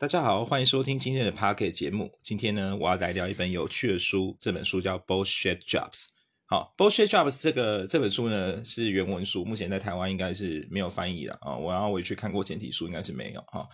大家好，欢迎收听今天的 Pocket 节目。今天呢，我要来聊一本有趣的书，这本书叫《Bullshit Jobs》。好，《Bullshit Jobs》这个这本书呢是原文书，目前在台湾应该是没有翻译的啊。我然后我去看过简体书，应该是没有哈。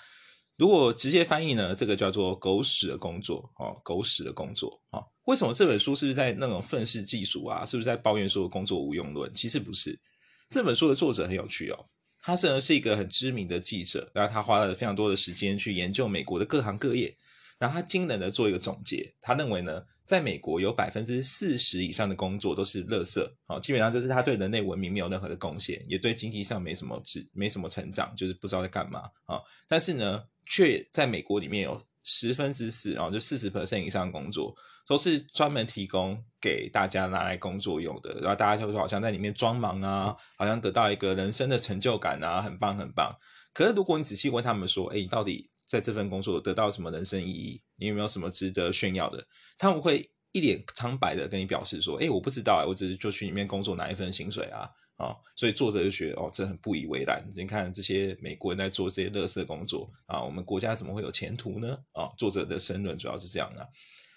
如果直接翻译呢，这个叫做“狗屎的工作”哦，“狗屎的工作”哦。为什么这本书是不是在那种愤世嫉俗啊？是不是在抱怨说工作无用论？其实不是，这本书的作者很有趣哦。他是呢是一个很知名的记者，然后他花了非常多的时间去研究美国的各行各业，然后他惊人的做一个总结，他认为呢，在美国有百分之四十以上的工作都是垃圾，好，基本上就是他对人类文明没有任何的贡献，也对经济上没什么只没什么成长，就是不知道在干嘛啊，但是呢，却在美国里面有十分之四，然后就四十 percent 以上的工作。都是专门提供给大家拿来工作用的，然后大家就说好像在里面装忙啊，好像得到一个人生的成就感啊，很棒很棒。可是如果你仔细问他们说，哎，你到底在这份工作得到什么人生意义？你有没有什么值得炫耀的？他们会一脸苍白的跟你表示说，哎，我不知道啊，我只是就去里面工作拿一份薪水啊，啊，所以作者就觉得哦，这很不以为然。你看这些美国人在做这些乐色工作啊，我们国家怎么会有前途呢？啊，作者的申论主要是这样的。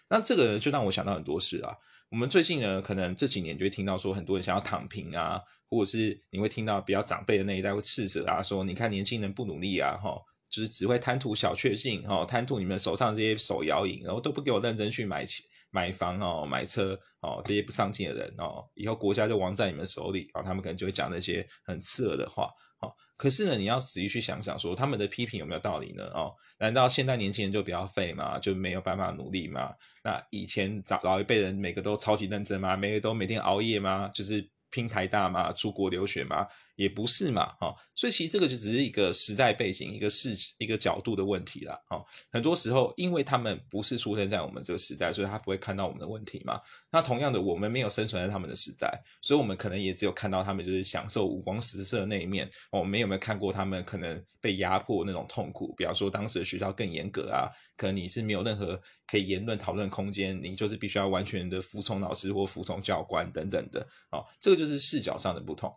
那这个就让我想到很多事啊。我们最近呢，可能这几年就会听到说，很多人想要躺平啊，或者是你会听到比较长辈的那一代会斥责啊，说你看年轻人不努力啊，哈，就是只会贪图小确幸，哈，贪图你们手上这些手摇饮，然后都不给我认真去买钱、买房哦、买车哦，这些不上进的人哦，以后国家就亡在你们手里啊，他们可能就会讲那些很刺耳的话。好，可是呢，你要仔细去想想，说他们的批评有没有道理呢？哦，难道现在年轻人就比较废吗？就没有办法努力吗？那以前早老一辈人每个都超级认真吗？每个都每天熬夜吗？就是拼台大吗？出国留学吗？也不是嘛，哈，所以其实这个就只是一个时代背景、一个视一个角度的问题啦，哈。很多时候，因为他们不是出生在我们这个时代，所以他不会看到我们的问题嘛。那同样的，我们没有生存在他们的时代，所以我们可能也只有看到他们就是享受五光十色的那一面。我们有没有看过他们可能被压迫那种痛苦？比方说，当时的学校更严格啊，可能你是没有任何可以言论讨论空间，你就是必须要完全的服从老师或服从教官等等的，哦，这个就是视角上的不同。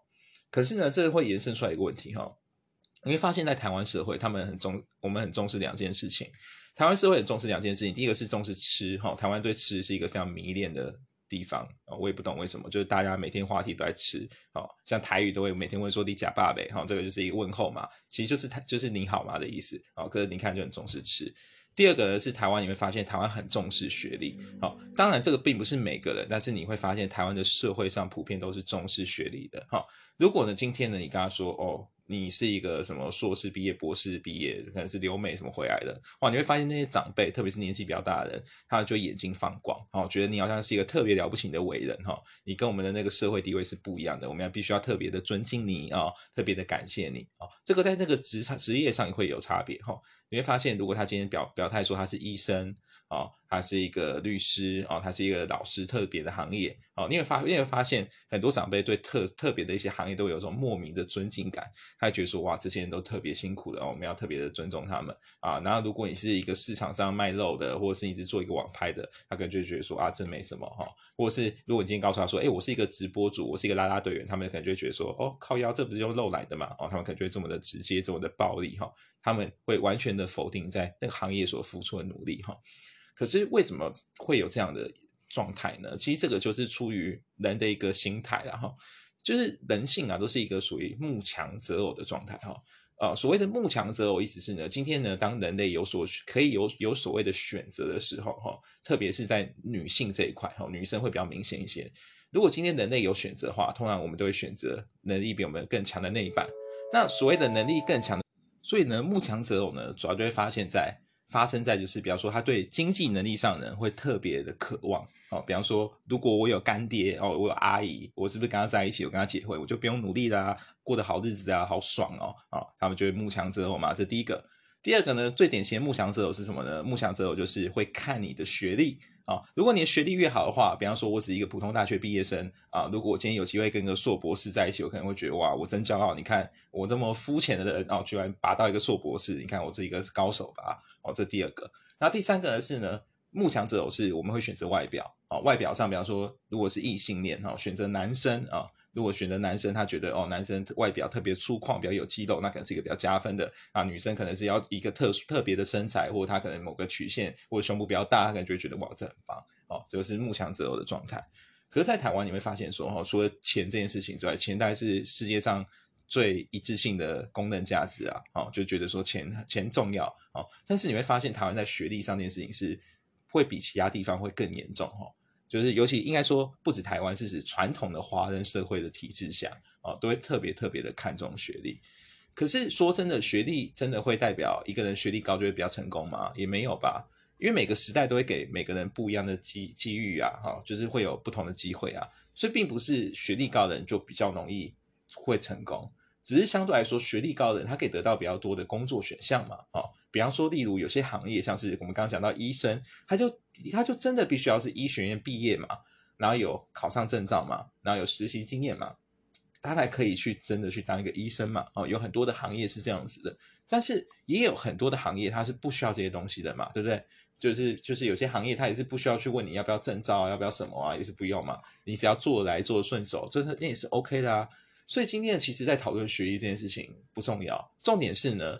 可是呢，这会延伸出来一个问题哈，你会发现在台湾社会，他们很重，我们很重视两件事情。台湾社会很重视两件事情，第一个是重视吃哈，台湾对吃是一个非常迷恋的地方啊，我也不懂为什么，就是大家每天话题都在吃，哦，像台语都会每天问说你假爸呗，哈，这个就是一个问候嘛，其实就是他就是你好吗的意思啊，可是你看就很重视吃。第二个呢是台湾，你会发现台湾很重视学历。好，当然这个并不是每个人，但是你会发现台湾的社会上普遍都是重视学历的。好，如果呢今天呢你跟他说哦。你是一个什么硕士毕业、博士毕业，可能是留美什么回来的，哇！你会发现那些长辈，特别是年纪比较大的人，他就眼睛放光，哦，觉得你好像是一个特别了不起的伟人，哈，你跟我们的那个社会地位是不一样的，我们要必须要特别的尊敬你啊，特别的感谢你啊，这个在那个职场职业上也会有差别，哈，你会发现，如果他今天表表态说他是医生。哦，他是一个律师哦，他是一个老师，特别的行业哦。你会发，你会发现很多长辈对特特别的一些行业都有种莫名的尊敬感，他觉得说哇，这些人都特别辛苦的哦，我们要特别的尊重他们啊。然后如果你是一个市场上卖肉的，或者是一直做一个网拍的，他可能就觉得说啊，这没什么哈。或者是如果你今天告诉他说，哎，我是一个直播主，我是一个拉拉队员，他们可能就会觉得说，哦，靠腰，这不是用肉来的嘛？哦，他们可能就会这么的直接，这么的暴力哈。他们会完全的否定在那个行业所付出的努力哈。可是为什么会有这样的状态呢？其实这个就是出于人的一个心态然后就是人性啊，都是一个属于慕强择偶的状态哈。啊，所谓的慕强择偶，意思是呢，今天呢，当人类有所可以有有所谓的选择的时候哈，特别是在女性这一块哈，女生会比较明显一些。如果今天人类有选择的话，通常我们都会选择能力比我们更强的那一半。那所谓的能力更强，所以呢，慕强择偶呢，主要就会发现在。发生在就是，比方说他对经济能力上的人会特别的渴望哦。比方说，如果我有干爹哦，我有阿姨，我是不是跟他在一起，我跟他结婚，我就不用努力啦，过得好日子啊，好爽哦啊！他们就会慕强择偶嘛。这第一个，第二个呢，最典型的慕强择偶是什么呢？慕强择偶就是会看你的学历。啊，如果你的学历越好的话，比方说我是一个普通大学毕业生啊，如果我今天有机会跟个硕博士在一起，我可能会觉得哇，我真骄傲！你看我这么肤浅的人哦，居然拔到一个硕博士，你看我是一个高手吧？哦，这第二个。那第三个呢是呢，慕强者偶是我们会选择外表啊，外表上，比方说如果是异性恋哈，选择男生啊，如果选择男生，他觉得哦，男生外表特别粗犷，比较有肌肉，那可能是一个比较加分的啊。女生可能是要一个特殊特别的身材，或者他可能某个曲线或者胸部比较大，他可能就会觉得哇，这很棒哦，这个是慕强择偶的状态。可是，在台湾你会发现说，哈，除了钱这件事情之外，钱大概是世界上最一致性的功能价值啊，哦，就觉得说钱钱重要哦。但是你会发现，台湾在学历上这件事情是会比其他地方会更严重哈。就是尤其应该说，不止台湾，是指传统的华人社会的体制下，哦，都会特别特别的看重学历。可是说真的，学历真的会代表一个人学历高就会比较成功吗？也没有吧，因为每个时代都会给每个人不一样的机机遇啊，哈，就是会有不同的机会啊，所以并不是学历高的人就比较容易会成功。只是相对来说，学历高的人他可以得到比较多的工作选项嘛，哦，比方说，例如有些行业，像是我们刚刚讲到医生，他就他就真的必须要是医学院毕业嘛，然后有考上证照嘛，然后有实习经验嘛，他才可以去真的去当一个医生嘛，哦，有很多的行业是这样子的，但是也有很多的行业他是不需要这些东西的嘛，对不对？就是就是有些行业他也是不需要去问你要不要证照啊，要不要什么啊，也是不用嘛，你只要做来做顺手，这是那也是 OK 的啊。所以今天其实，在讨论学历这件事情不重要，重点是呢，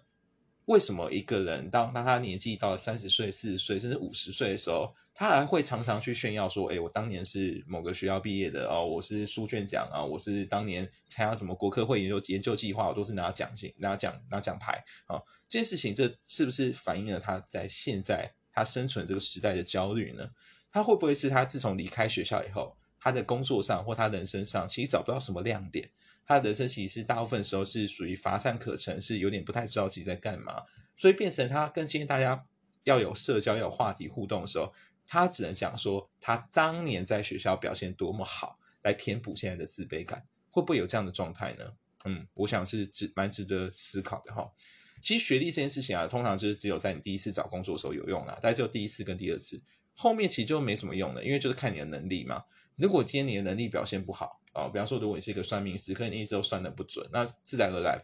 为什么一个人当当他年纪到了三十岁、四十岁，甚至五十岁的时候，他还会常常去炫耀说：“哎，我当年是某个学校毕业的哦，我是书卷奖啊，我是当年参加什么国科会研究研究计划，我都是拿奖金、拿奖、拿奖牌啊。”这件事情，这是不是反映了他在现在他生存这个时代的焦虑呢？他会不会是他自从离开学校以后，他的工作上或他人生上，其实找不到什么亮点？他的人生其实大部分时候是属于乏善可陈，是有点不太知道自己在干嘛，所以变成他跟今天大家要有社交、要有话题互动的时候，他只能讲说他当年在学校表现多么好，来填补现在的自卑感，会不会有这样的状态呢？嗯，我想是值蛮值得思考的哈。其实学历这件事情啊，通常就是只有在你第一次找工作的时候有用啊，大概只有第一次跟第二次，后面其实就没什么用了，因为就是看你的能力嘛。如果今天你的能力表现不好，啊，比方说，如果你是一个算命师，可能你一直都算的不准，那自然而然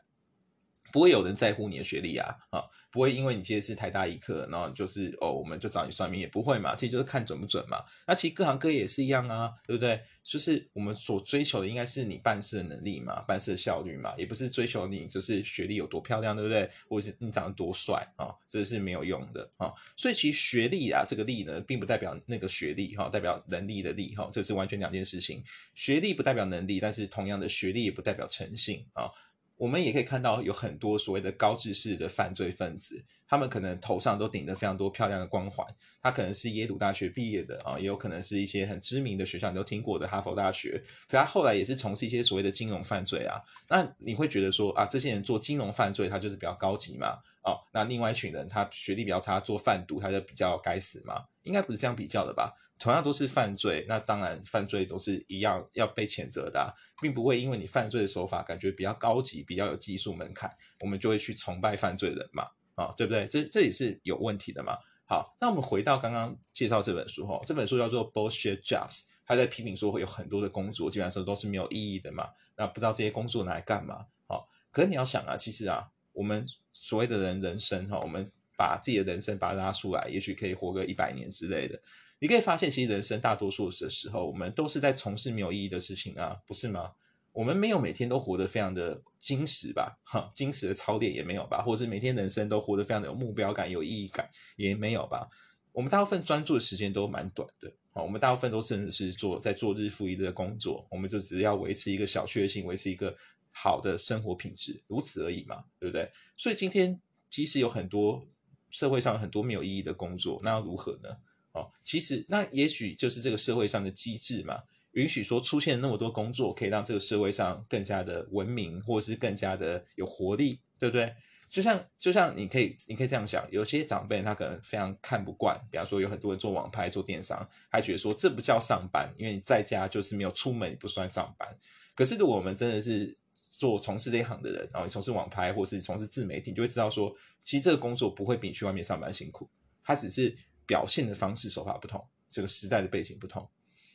不会有人在乎你的学历啊，啊，不会因为你接的是台大医科，然后就是哦，我们就找你算命，也不会嘛，其实就是看准不准嘛。那其实各行各业也是一样啊，对不对？就是我们所追求的应该是你办事的能力嘛，办事的效率嘛，也不是追求你就是学历有多漂亮，对不对？或者是你长得多帅啊，这是没有用的啊。所以其实学历啊，这个力呢，并不代表那个学历哈，代表能力的力哈，这是完全两件事情。学历不代表能力，但是同样的学历也不代表诚信啊。我们也可以看到有很多所谓的高知识的犯罪分子，他们可能头上都顶着非常多漂亮的光环，他可能是耶鲁大学毕业的啊，也有可能是一些很知名的学校，你都听过的哈佛大学，可他后来也是从事一些所谓的金融犯罪啊。那你会觉得说啊，这些人做金融犯罪，他就是比较高级嘛？哦，那另外一群人，他学历比较差，做贩毒，他就比较该死吗？应该不是这样比较的吧？同样都是犯罪，那当然犯罪都是一样要被谴责的，并不会因为你犯罪的手法感觉比较高级、比较有技术门槛，我们就会去崇拜犯罪人嘛？啊，对不对？这这也是有问题的嘛？好，那我们回到刚刚介绍这本书哈，这本书叫做《Bullshit Jobs》，他在批评说会有很多的工作基本上都是没有意义的嘛？那不知道这些工作拿来干嘛？好，可是你要想啊，其实啊，我们所谓的人人生哈，我们把自己的人生把它拉出来，也许可以活个一百年之类的。你可以发现，其实人生大多数的时候，我们都是在从事没有意义的事情啊，不是吗？我们没有每天都活得非常的精实吧？哈，精实的操练也没有吧？或者是每天人生都活得非常的有目标感、有意义感也没有吧？我们大部分专注的时间都蛮短的，好，我们大部分都甚至是做在做日复一日的工作，我们就只要维持一个小确幸，维持一个好的生活品质，如此而已嘛，对不对？所以今天即使有很多社会上很多没有意义的工作，那要如何呢？哦，其实那也许就是这个社会上的机制嘛，允许说出现那么多工作，可以让这个社会上更加的文明，或是更加的有活力，对不对？就像就像你可以你可以这样想，有些长辈他可能非常看不惯，比方说有很多人做网拍、做电商，他觉得说这不叫上班，因为你在家就是没有出门，不算上班。可是如果我们真的是做从事这一行的人，然后从事网拍或是从事自媒体，你就会知道说，其实这个工作不会比你去外面上班辛苦，它只是。表现的方式手法不同，这个时代的背景不同，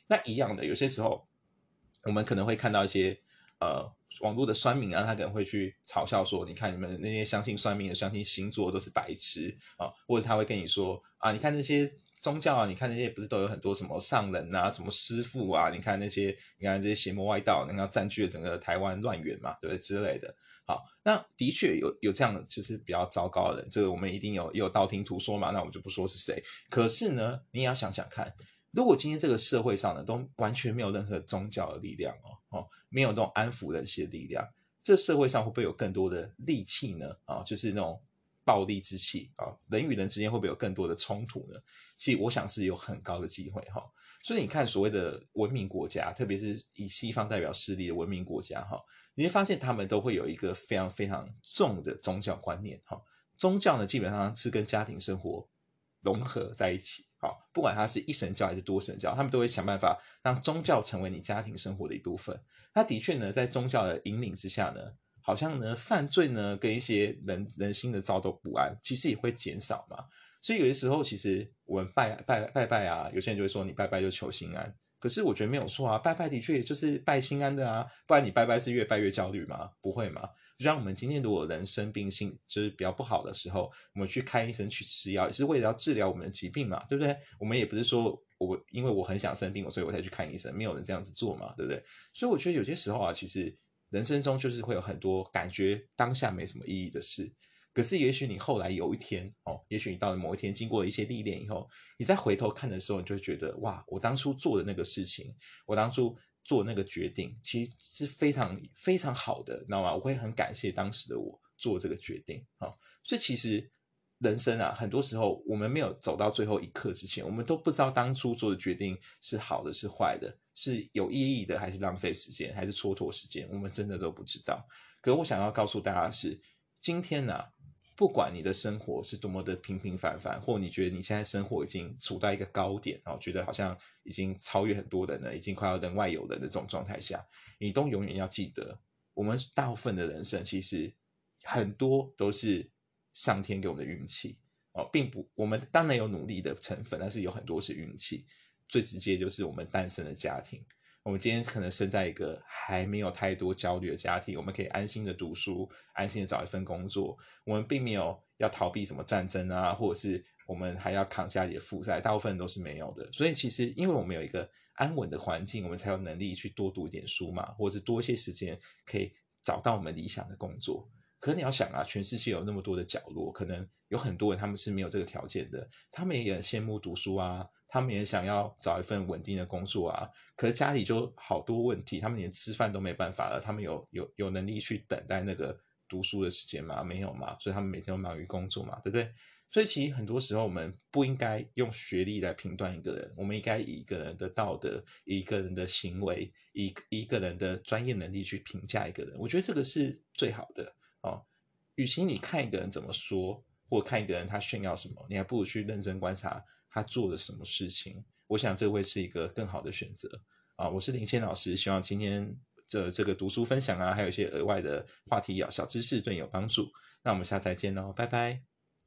那一样的，有些时候我们可能会看到一些呃网络的酸民啊，他可能会去嘲笑说，你看你们那些相信算命的、相信星座都是白痴啊，或者他会跟你说啊，你看那些宗教啊，你看那些不是都有很多什么上人啊，什么师傅啊？你看那些，你看这些邪魔外道，你看占据了整个台湾乱源嘛，对不对之类的？好，那的确有有这样的就是比较糟糕的人，这个我们一定有有道听途说嘛，那我们就不说是谁。可是呢，你也要想想看，如果今天这个社会上呢都完全没有任何宗教的力量哦哦，没有这种安抚人心的力量，这社会上会不会有更多的戾气呢？啊，就是那种。暴力之气啊，人与人之间会不会有更多的冲突呢？其实我想是有很高的机会哈。所以你看，所谓的文明国家，特别是以西方代表势力的文明国家哈，你会发现他们都会有一个非常非常重的宗教观念哈。宗教呢，基本上是跟家庭生活融合在一起啊。不管它是一神教还是多神教，他们都会想办法让宗教成为你家庭生活的一部分。他的确呢，在宗教的引领之下呢。好像呢，犯罪呢，跟一些人人心的躁动不安，其实也会减少嘛。所以有些时候，其实我们拜拜拜拜啊，有些人就会说你拜拜就求心安。可是我觉得没有错啊，拜拜的确就是拜心安的啊，不然你拜拜是越拜越焦虑吗？不会嘛。就像我们今天如果人生病性就是比较不好的时候，我们去看医生去吃药，也是为了要治疗我们的疾病嘛，对不对？我们也不是说我因为我很想生病，所以我才去看医生，没有人这样子做嘛，对不对？所以我觉得有些时候啊，其实。人生中就是会有很多感觉当下没什么意义的事，可是也许你后来有一天哦，也许你到了某一天经过一些历练以后，你再回头看的时候，你就会觉得哇，我当初做的那个事情，我当初做那个决定，其实是非常非常好的，你知道吗？我会很感谢当时的我做这个决定啊，所以其实。人生啊，很多时候我们没有走到最后一刻之前，我们都不知道当初做的决定是好的是坏的，是有意义的还是浪费时间，还是蹉跎时间，我们真的都不知道。可我想要告诉大家的是，今天呢，不管你的生活是多么的平平凡凡，或你觉得你现在生活已经处在一个高点，然后觉得好像已经超越很多人了，已经快要人外有人的这种状态下，你都永远要记得，我们大部分的人生其实很多都是。上天给我们的运气哦，并不，我们当然有努力的成分，但是有很多是运气。最直接就是我们诞生的家庭。我们今天可能生在一个还没有太多焦虑的家庭，我们可以安心的读书，安心的找一份工作。我们并没有要逃避什么战争啊，或者是我们还要扛家里的负债，大部分都是没有的。所以其实，因为我们有一个安稳的环境，我们才有能力去多读一点书嘛，或者是多一些时间可以找到我们理想的工作。可你要想啊，全世界有那么多的角落，可能有很多人他们是没有这个条件的，他们也很羡慕读书啊，他们也想要找一份稳定的工作啊，可是家里就好多问题，他们连吃饭都没办法了，他们有有有能力去等待那个读书的时间吗？没有嘛，所以他们每天忙于工作嘛，对不对？所以其实很多时候我们不应该用学历来评断一个人，我们应该以一个人的道德、一个人的行为、以一个人的专业能力去评价一个人，我觉得这个是最好的。哦，与其你看一个人怎么说，或看一个人他炫耀什么，你还不如去认真观察他做了什么事情。我想这会是一个更好的选择。啊，我是林谦老师，希望今天这这个读书分享啊，还有一些额外的话题、小小知识对你有帮助。那我们下次再见喽，拜拜。